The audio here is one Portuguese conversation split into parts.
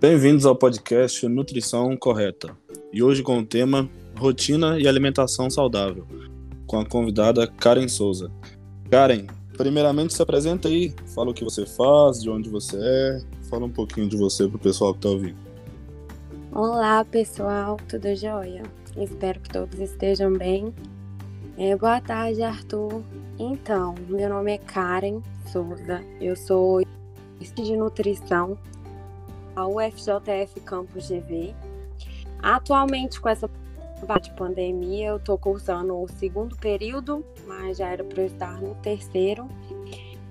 Bem-vindos ao podcast Nutrição Correta. E hoje com o tema Rotina e Alimentação Saudável, com a convidada Karen Souza. Karen, primeiramente se apresenta aí, fala o que você faz, de onde você é, fala um pouquinho de você para o pessoal que está ouvindo. Olá, pessoal, tudo jóia? Espero que todos estejam bem. É, boa tarde, Arthur. Então, meu nome é Karen Souza, eu sou de nutrição a UFJF Campus GV. Atualmente, com essa de pandemia, eu estou cursando o segundo período, mas já era para eu estar no terceiro.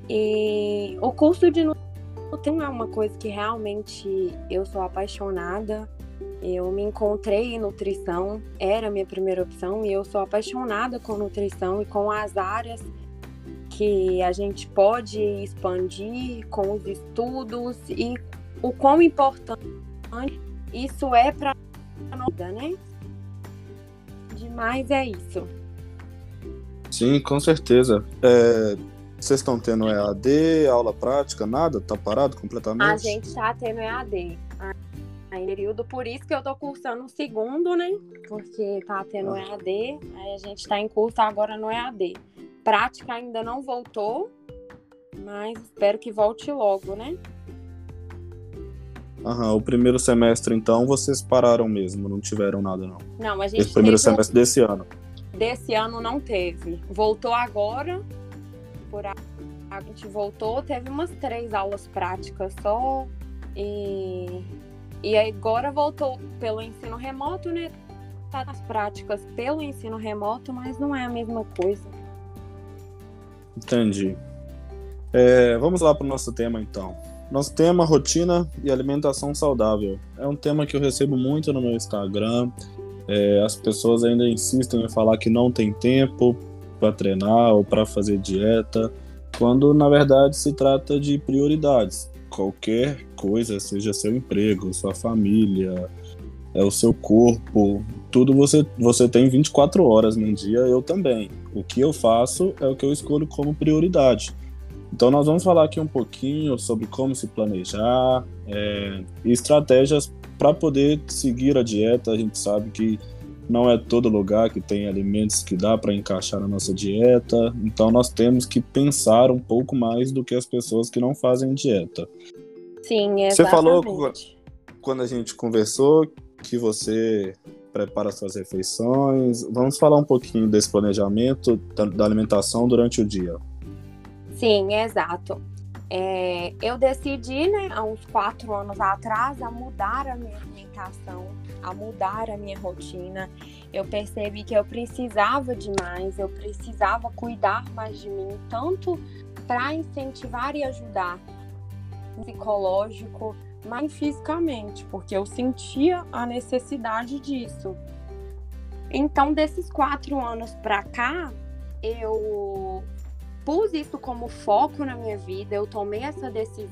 E o curso de nutrição é uma coisa que realmente eu sou apaixonada. Eu me encontrei em nutrição, era a minha primeira opção, e eu sou apaixonada com nutrição e com as áreas que a gente pode expandir com os estudos e o quão importante isso é para a vida, né? Demais é isso. Sim, com certeza. É, vocês estão tendo EAD, aula prática, nada? Tá parado completamente? A gente está tendo EAD. Em período, por isso que eu tô cursando o segundo, né? Porque tá tendo ah. EAD, aí a gente tá em curso agora no EAD. Prática ainda não voltou, mas espero que volte logo, né? Aham, o primeiro semestre, então, vocês pararam mesmo, não tiveram nada, não. Não, a gente. Esse primeiro semestre desse ano. Desse ano não teve. Voltou agora, por a... a gente voltou, teve umas três aulas práticas só. E, e agora voltou pelo ensino remoto, né? Tá nas práticas pelo ensino remoto, mas não é a mesma coisa. Entendi. É, vamos lá para o nosso tema, então. Nosso tema rotina e alimentação saudável. É um tema que eu recebo muito no meu Instagram. É, as pessoas ainda insistem em falar que não tem tempo para treinar ou para fazer dieta, quando na verdade se trata de prioridades. Qualquer coisa, seja seu emprego, sua família, é o seu corpo, tudo você, você tem 24 horas num dia, eu também. O que eu faço é o que eu escolho como prioridade. Então, nós vamos falar aqui um pouquinho sobre como se planejar é, e estratégias para poder seguir a dieta. A gente sabe que não é todo lugar que tem alimentos que dá para encaixar na nossa dieta, então nós temos que pensar um pouco mais do que as pessoas que não fazem dieta. Sim, exatamente. Você falou quando a gente conversou que você prepara suas refeições. Vamos falar um pouquinho desse planejamento da alimentação durante o dia. Sim, exato. É, eu decidi, né, há uns quatro anos atrás, a mudar a minha alimentação, a mudar a minha rotina. Eu percebi que eu precisava de mais, eu precisava cuidar mais de mim, tanto para incentivar e ajudar psicológico, mas fisicamente, porque eu sentia a necessidade disso. Então, desses quatro anos para cá, eu pus isso como foco na minha vida, eu tomei essa decisão,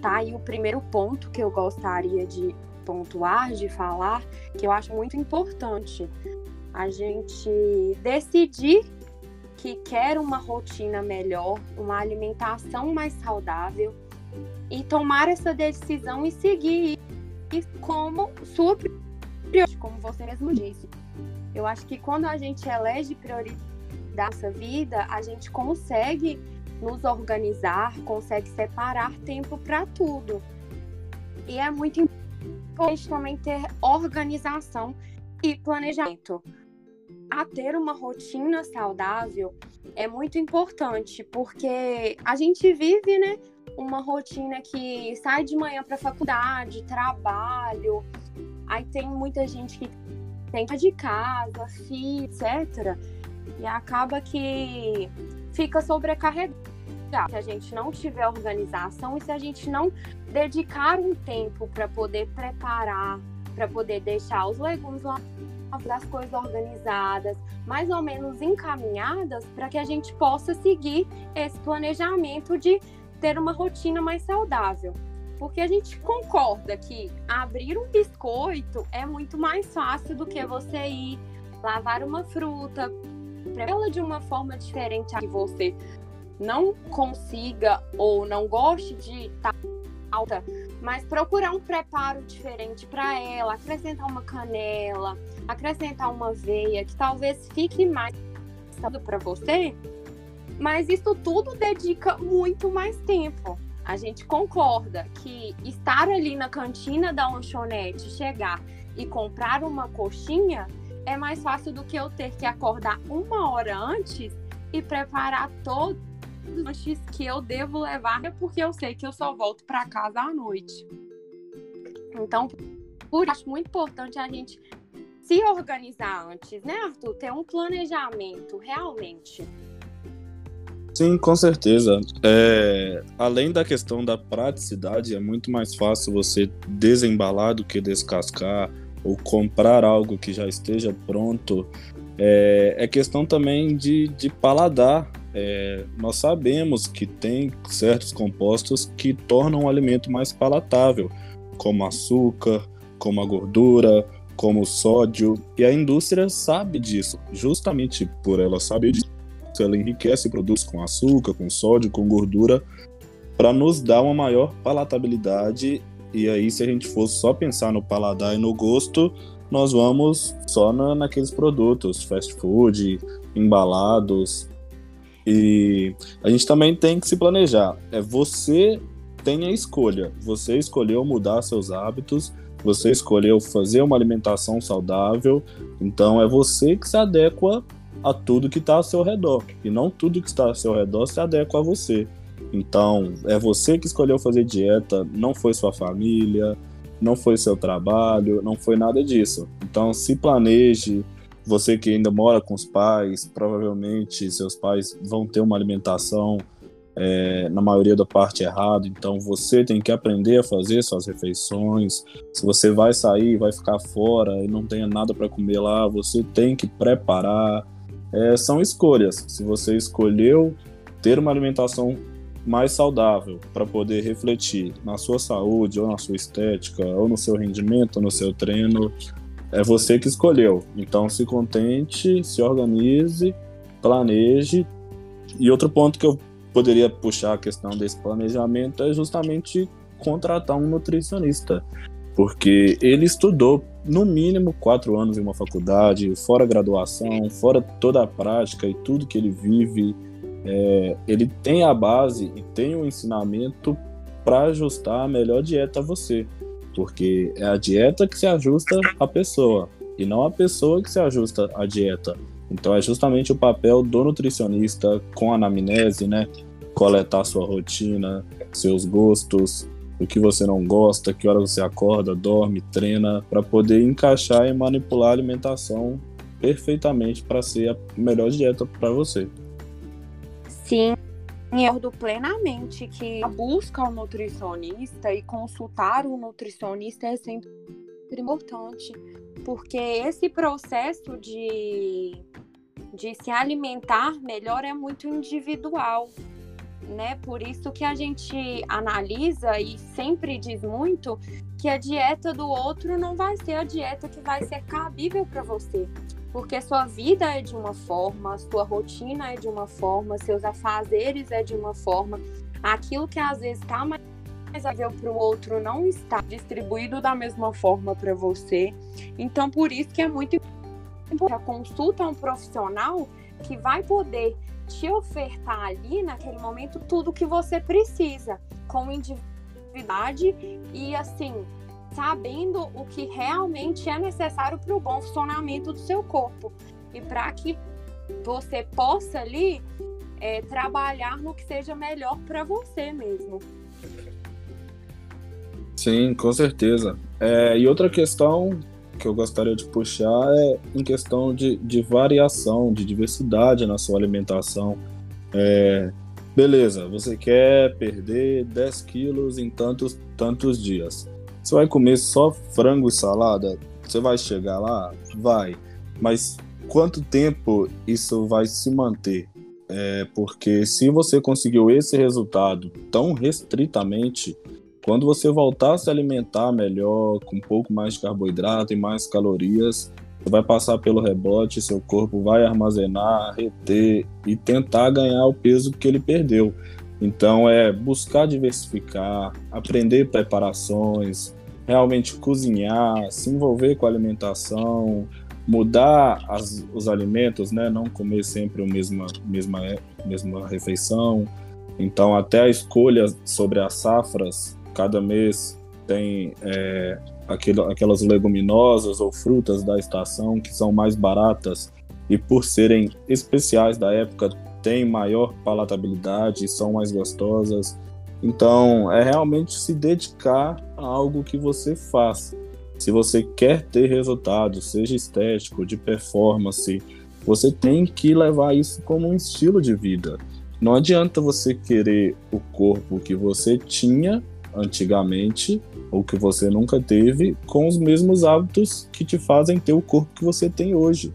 tá? E o primeiro ponto que eu gostaria de pontuar, de falar, que eu acho muito importante, a gente decidir que quer uma rotina melhor, uma alimentação mais saudável e tomar essa decisão e seguir como sua prioridade, como você mesmo disse. Eu acho que quando a gente elege prioridade da nossa vida, a gente consegue nos organizar, consegue separar tempo para tudo. E é muito importante também ter organização e planejamento. A ter uma rotina saudável é muito importante, porque a gente vive, né, uma rotina que sai de manhã para faculdade, trabalho, aí tem muita gente que tem de casa, filho, etc. E acaba que fica sobrecarregado. Se a gente não tiver organização e se a gente não dedicar um tempo para poder preparar, para poder deixar os legumes lá, as coisas organizadas, mais ou menos encaminhadas, para que a gente possa seguir esse planejamento de ter uma rotina mais saudável. Porque a gente concorda que abrir um biscoito é muito mais fácil do que você ir lavar uma fruta, ela de uma forma diferente que você não consiga ou não goste de estar alta mas procurar um preparo diferente para ela, acrescentar uma canela, acrescentar uma aveia, que talvez fique mais para você, mas isso tudo dedica muito mais tempo. A gente concorda que estar ali na cantina da lanchonete, chegar e comprar uma coxinha é mais fácil do que eu ter que acordar uma hora antes e preparar todos os lanches que eu devo levar, porque eu sei que eu só volto para casa à noite. Então, por isso, acho muito importante a gente se organizar antes, né, Arthur? Ter um planejamento realmente. Sim, com certeza. É, além da questão da praticidade, é muito mais fácil você desembalar do que descascar ou comprar algo que já esteja pronto. É, é questão também de, de paladar. É, nós sabemos que tem certos compostos que tornam o alimento mais palatável, como açúcar, como a gordura, como o sódio, e a indústria sabe disso. Justamente por ela saber disso, ela enriquece produtos com açúcar, com sódio, com gordura, para nos dar uma maior palatabilidade. E aí, se a gente fosse só pensar no paladar e no gosto, nós vamos só na, naqueles produtos, fast food, embalados. E a gente também tem que se planejar. É você tem a escolha. Você escolheu mudar seus hábitos, você escolheu fazer uma alimentação saudável, então é você que se adequa a tudo que está ao seu redor. E não tudo que está ao seu redor se adequa a você. Então, é você que escolheu fazer dieta, não foi sua família, não foi seu trabalho, não foi nada disso. Então, se planeje. Você que ainda mora com os pais, provavelmente seus pais vão ter uma alimentação é, na maioria da parte errado. Então, você tem que aprender a fazer suas refeições. Se você vai sair, vai ficar fora e não tem nada para comer lá, você tem que preparar é, são escolhas. Se você escolheu ter uma alimentação mais saudável para poder refletir na sua saúde, ou na sua estética, ou no seu rendimento, no seu treino, é você que escolheu. Então se contente, se organize, planeje. E outro ponto que eu poderia puxar a questão desse planejamento é justamente contratar um nutricionista, porque ele estudou no mínimo quatro anos em uma faculdade, fora graduação, fora toda a prática e tudo que ele vive, é, ele tem a base e tem o um ensinamento para ajustar a melhor dieta a você, porque é a dieta que se ajusta à pessoa e não a pessoa que se ajusta à dieta. Então é justamente o papel do nutricionista com a anamnese, né? Coletar sua rotina, seus gostos, o que você não gosta, que hora você acorda, dorme, treina, para poder encaixar e manipular a alimentação perfeitamente para ser a melhor dieta para você. Sim, eu do plenamente que a busca ao nutricionista e consultar o nutricionista é sempre importante, porque esse processo de, de se alimentar melhor é muito individual né? Por isso que a gente analisa e sempre diz muito que a dieta do outro não vai ser a dieta que vai ser cabível para você. Porque sua vida é de uma forma, sua rotina é de uma forma, seus afazeres é de uma forma. Aquilo que às vezes está mais cabível para o outro não está distribuído da mesma forma para você. Então, por isso que é muito importante a consulta a um profissional que vai poder te ofertar ali naquele momento tudo que você precisa, com individualidade e assim, sabendo o que realmente é necessário para o bom funcionamento do seu corpo e para que você possa ali é, trabalhar no que seja melhor para você mesmo. Sim, com certeza. É, e outra questão que eu gostaria de puxar é em questão de, de variação, de diversidade na sua alimentação. É, beleza, você quer perder 10 quilos em tantos, tantos dias. Você vai comer só frango e salada? Você vai chegar lá? Vai. Mas quanto tempo isso vai se manter? É, porque se você conseguiu esse resultado tão restritamente, quando você voltar a se alimentar melhor, com um pouco mais de carboidrato e mais calorias, você vai passar pelo rebote, seu corpo vai armazenar, reter e tentar ganhar o peso que ele perdeu. Então é buscar diversificar, aprender preparações, realmente cozinhar, se envolver com a alimentação, mudar as, os alimentos, né? Não comer sempre a mesma, mesma, mesma refeição. Então até a escolha sobre as safras, cada mês tem é, aquelas leguminosas ou frutas da estação que são mais baratas e por serem especiais da época têm maior palatabilidade, são mais gostosas. Então, é realmente se dedicar a algo que você faz. Se você quer ter resultado, seja estético, de performance, você tem que levar isso como um estilo de vida. Não adianta você querer o corpo que você tinha antigamente ou que você nunca teve com os mesmos hábitos que te fazem ter o corpo que você tem hoje.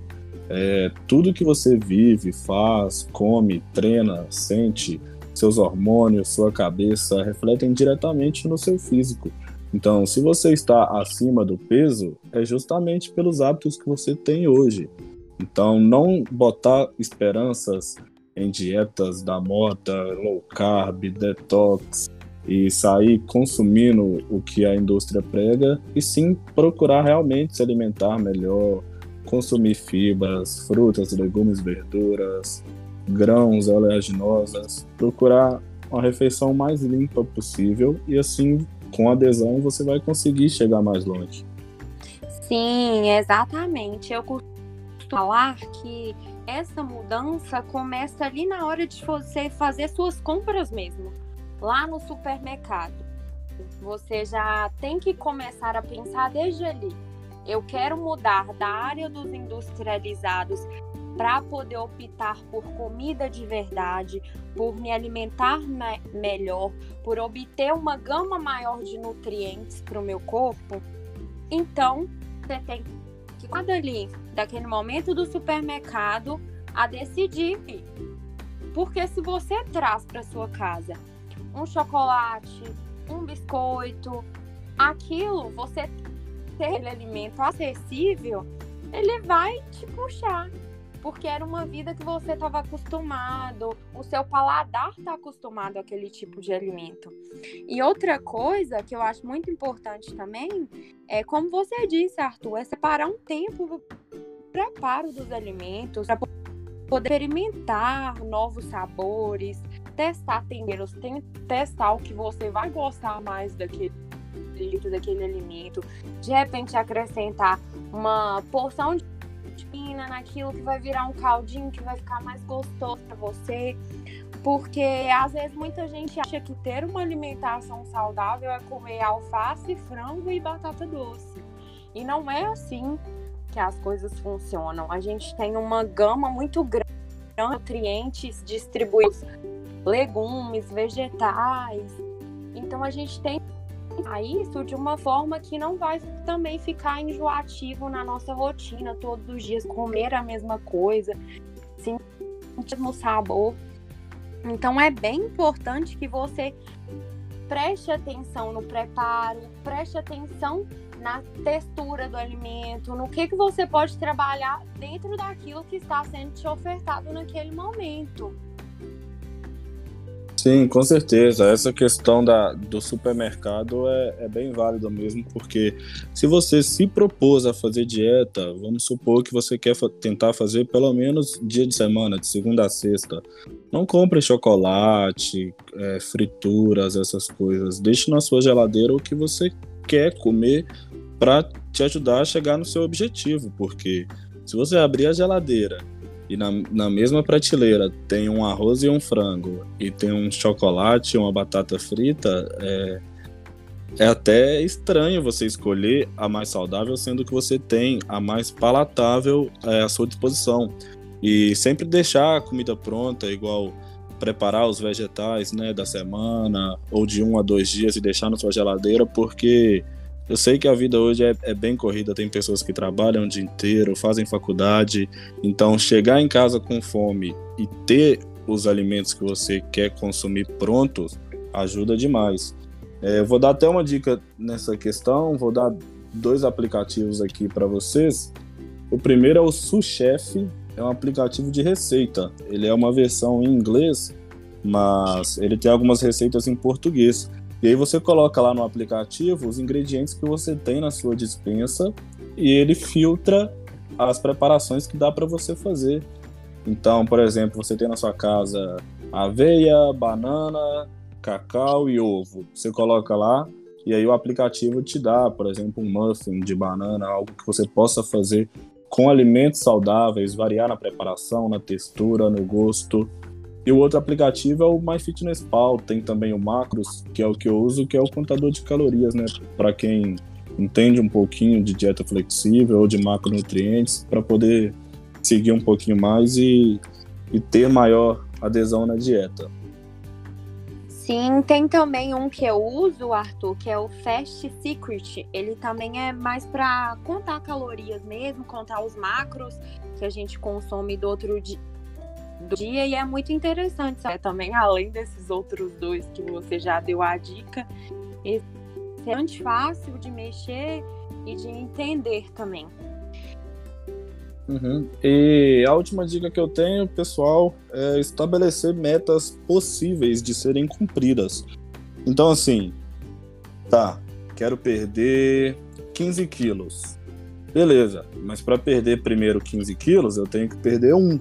É, tudo que você vive, faz, come, treina, sente, seus hormônios, sua cabeça refletem diretamente no seu físico. Então, se você está acima do peso, é justamente pelos hábitos que você tem hoje. Então, não botar esperanças em dietas da moda, low carb, detox e sair consumindo o que a indústria prega, e sim procurar realmente se alimentar melhor, consumir fibras, frutas, legumes, verduras, grãos, oleaginosas, procurar uma refeição mais limpa possível e assim, com adesão, você vai conseguir chegar mais longe. Sim, exatamente. Eu costumo falar que essa mudança começa ali na hora de você fazer suas compras mesmo, lá no supermercado. Você já tem que começar a pensar desde ali eu quero mudar da área dos industrializados para poder optar por comida de verdade, por me alimentar me melhor, por obter uma gama maior de nutrientes para o meu corpo, então você tem que cada ali, daquele momento do supermercado, a decidir. Porque se você traz para sua casa um chocolate, um biscoito, aquilo você ter aquele alimento acessível, ele vai te puxar. Porque era uma vida que você estava acostumado, o seu paladar está acostumado àquele tipo de alimento. E outra coisa que eu acho muito importante também é, como você disse, Arthur, é separar um tempo para preparo dos alimentos, para poder experimentar novos sabores, testar temperos, testar o que você vai gostar mais daquele nutrientes daquele alimento, de repente acrescentar uma porção de pina naquilo que vai virar um caldinho que vai ficar mais gostoso para você. Porque às vezes muita gente acha que ter uma alimentação saudável é comer alface, frango e batata doce. E não é assim que as coisas funcionam. A gente tem uma gama muito grande de nutrientes distribuídos, legumes, vegetais. Então a gente tem a isso de uma forma que não vai também ficar enjoativo na nossa rotina, todos os dias comer a mesma coisa, sentir o mesmo sabor. Então é bem importante que você preste atenção no preparo, preste atenção na textura do alimento, no que, que você pode trabalhar dentro daquilo que está sendo te ofertado naquele momento. Sim, com certeza. Essa questão da, do supermercado é, é bem válida mesmo, porque se você se propôs a fazer dieta, vamos supor que você quer fa tentar fazer pelo menos dia de semana, de segunda a sexta. Não compre chocolate, é, frituras, essas coisas. Deixe na sua geladeira o que você quer comer para te ajudar a chegar no seu objetivo, porque se você abrir a geladeira e na, na mesma prateleira tem um arroz e um frango, e tem um chocolate uma batata frita, é, é até estranho você escolher a mais saudável, sendo que você tem a mais palatável é, à sua disposição. E sempre deixar a comida pronta, igual preparar os vegetais né, da semana, ou de um a dois dias e deixar na sua geladeira, porque eu sei que a vida hoje é, é, bem corrida, tem pessoas que trabalham o dia inteiro, fazem faculdade, então chegar em casa com fome e ter os alimentos que você quer consumir prontos ajuda demais. É, eu vou dar até uma dica nessa questão, vou dar dois aplicativos aqui para vocês. O primeiro é o Suchef, é um aplicativo de receita. Ele é uma versão em inglês mas ele tem algumas receitas em português. E aí você coloca lá no aplicativo os ingredientes que você tem na sua dispensa e ele filtra as preparações que dá para você fazer. Então, por exemplo, você tem na sua casa aveia, banana, cacau e ovo. Você coloca lá e aí o aplicativo te dá, por exemplo, um muffin de banana, algo que você possa fazer com alimentos saudáveis, variar na preparação, na textura, no gosto. E o outro aplicativo é o MyFitnessPal, tem também o Macros, que é o que eu uso, que é o contador de calorias, né? Para quem entende um pouquinho de dieta flexível ou de macronutrientes, para poder seguir um pouquinho mais e, e ter maior adesão na dieta. Sim, tem também um que eu uso, Arthur, que é o Fast Secret. Ele também é mais para contar calorias mesmo, contar os macros que a gente consome do outro dia. Do dia e é muito interessante sabe? também, além desses outros dois que você já deu a dica, é muito fácil de mexer e de entender também. Uhum. E a última dica que eu tenho, pessoal, é estabelecer metas possíveis de serem cumpridas. Então, assim, tá, quero perder 15 quilos. Beleza, mas para perder primeiro 15 quilos, eu tenho que perder um.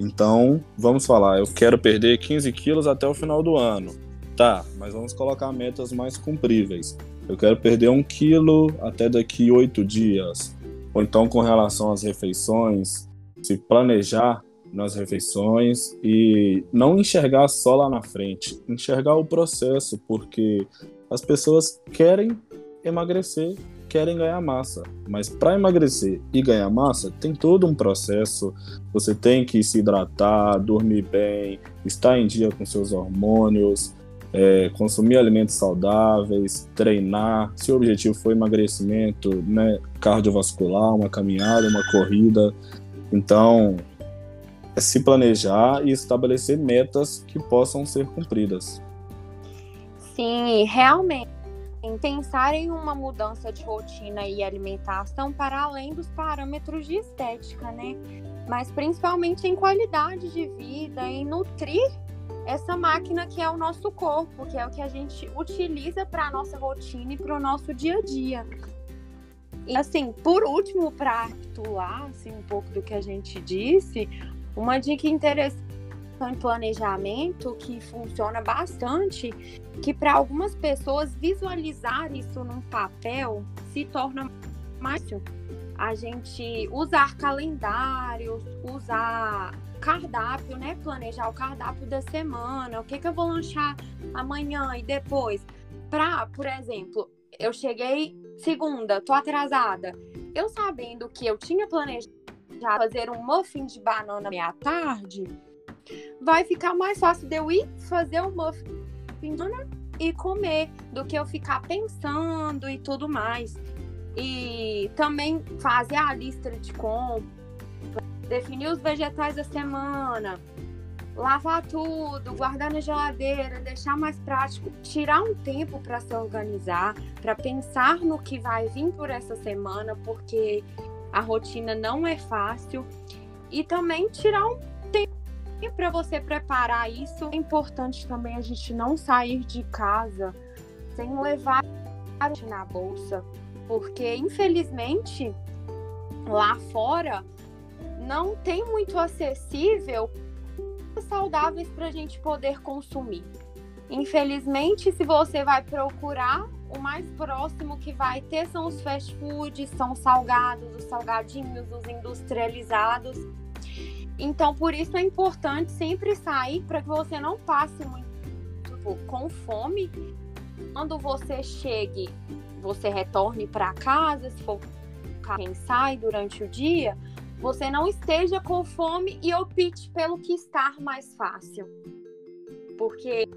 Então, vamos falar, eu quero perder 15 quilos até o final do ano. Tá, mas vamos colocar metas mais cumpríveis. Eu quero perder um quilo até daqui oito dias ou então com relação às refeições, se planejar nas refeições e não enxergar só lá na frente, enxergar o processo, porque as pessoas querem emagrecer, querem ganhar massa, mas para emagrecer e ganhar massa tem todo um processo. Você tem que se hidratar, dormir bem, estar em dia com seus hormônios, é, consumir alimentos saudáveis, treinar. Se o objetivo for emagrecimento, né, cardiovascular, uma caminhada, uma corrida. Então, é se planejar e estabelecer metas que possam ser cumpridas. Sim, realmente. Pensar em uma mudança de rotina e alimentação para além dos parâmetros de estética, né? Mas principalmente em qualidade de vida, em nutrir essa máquina que é o nosso corpo, que é o que a gente utiliza para a nossa rotina e para o nosso dia a dia. E assim, por último, para articular assim, um pouco do que a gente disse, uma dica interessante em planejamento que funciona bastante, que para algumas pessoas visualizar isso num papel se torna mais fácil. A gente usar calendários, usar cardápio, né? Planejar o cardápio da semana, o que, que eu vou lanchar amanhã e depois. Pra, por exemplo, eu cheguei segunda, tô atrasada. Eu sabendo que eu tinha planejado fazer um muffin de banana meia tarde, vai ficar mais fácil de eu ir fazer um muffin e comer do que eu ficar pensando e tudo mais. E também fazer a lista de compras definir os vegetais da semana, lavar tudo, guardar na geladeira, deixar mais prático, tirar um tempo para se organizar, para pensar no que vai vir por essa semana, porque a rotina não é fácil, e também tirar um tempo para você preparar isso. É importante também a gente não sair de casa sem levar na bolsa, porque infelizmente lá fora não tem muito acessível saudáveis para a gente poder consumir. Infelizmente, se você vai procurar, o mais próximo que vai ter são os fast foods, são os salgados, os salgadinhos, os industrializados. Então, por isso é importante sempre sair para que você não passe muito tipo, com fome. Quando você chegue, você retorne para casa, se for quem sai durante o dia, você não esteja com fome e opte pelo que está mais fácil. Porque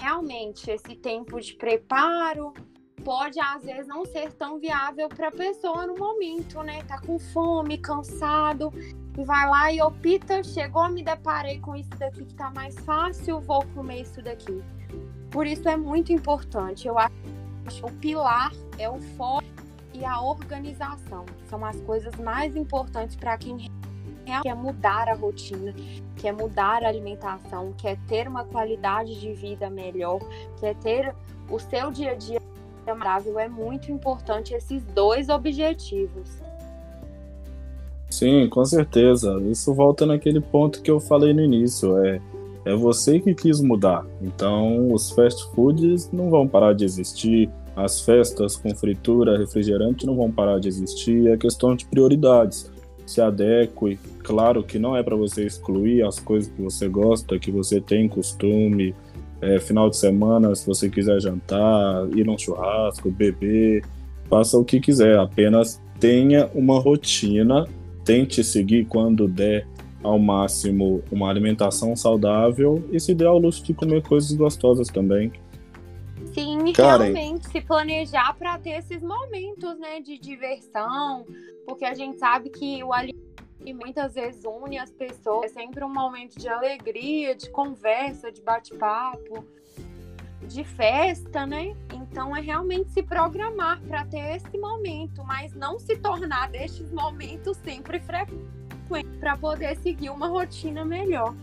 realmente esse tempo de preparo pode às vezes não ser tão viável para a pessoa no momento, né? Tá com fome, cansado e vai lá e opta, chegou, me deparei com isso daqui que tá mais fácil, vou comer isso daqui. Por isso é muito importante. Eu acho que o pilar é o foco e a organização. São as coisas mais importantes para quem quer mudar a rotina, quer mudar a alimentação, quer ter uma qualidade de vida melhor, quer ter o seu dia a dia agradável, é muito importante esses dois objetivos. Sim, com certeza. Isso volta naquele ponto que eu falei no início. É, é você que quis mudar. Então, os fast foods não vão parar de existir. As festas com fritura, refrigerante não vão parar de existir. É questão de prioridades. Se adeque. Claro que não é para você excluir as coisas que você gosta, que você tem costume. É, final de semana, se você quiser jantar, ir num churrasco, beber, faça o que quiser. Apenas tenha uma rotina tente seguir quando der ao máximo uma alimentação saudável e se dê ao luxo de comer coisas gostosas também. Sim, e Karen. realmente se planejar para ter esses momentos, né, de diversão, porque a gente sabe que o alimento muitas vezes une as pessoas, é sempre um momento de alegria, de conversa, de bate-papo, de festa, né? Então é realmente se programar para ter esse momento, mas não se tornar destes momentos sempre frequentes para poder seguir uma rotina melhor.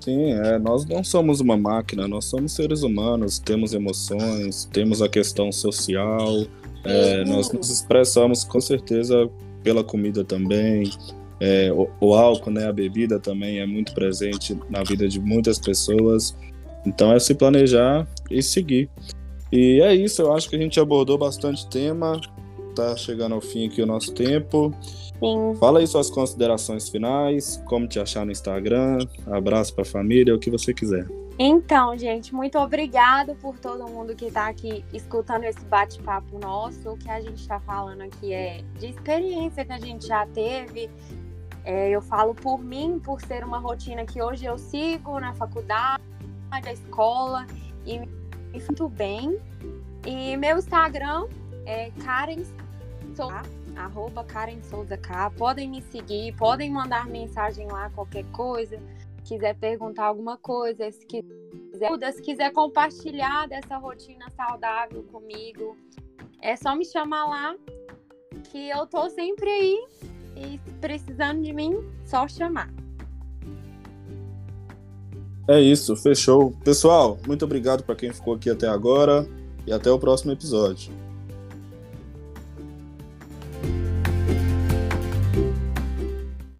Sim, é, nós não somos uma máquina, nós somos seres humanos, temos emoções, temos a questão social, é, nós nos expressamos com certeza pela comida também. É, o, o, álcool, né, a bebida também é muito presente na vida de muitas pessoas. Então é se planejar e seguir. E é isso, eu acho que a gente abordou bastante tema. Tá chegando ao fim aqui o nosso tempo. Sim. Fala aí suas considerações finais, como te achar no Instagram, abraço para a família, o que você quiser. Então, gente, muito obrigado por todo mundo que está aqui escutando esse bate-papo nosso. O que a gente está falando aqui é de experiência que a gente já teve. É, eu falo por mim, por ser uma rotina que hoje eu sigo na faculdade, da escola e me sinto bem. E meu Instagram é Karen Souza, arroba Karen Souza K. Podem me seguir, podem mandar mensagem lá, qualquer coisa. Quiser perguntar alguma coisa, se quiser, se quiser compartilhar dessa rotina saudável comigo, é só me chamar lá, que eu tô sempre aí. E precisando de mim, só chamar. É isso, fechou. Pessoal, muito obrigado para quem ficou aqui até agora e até o próximo episódio.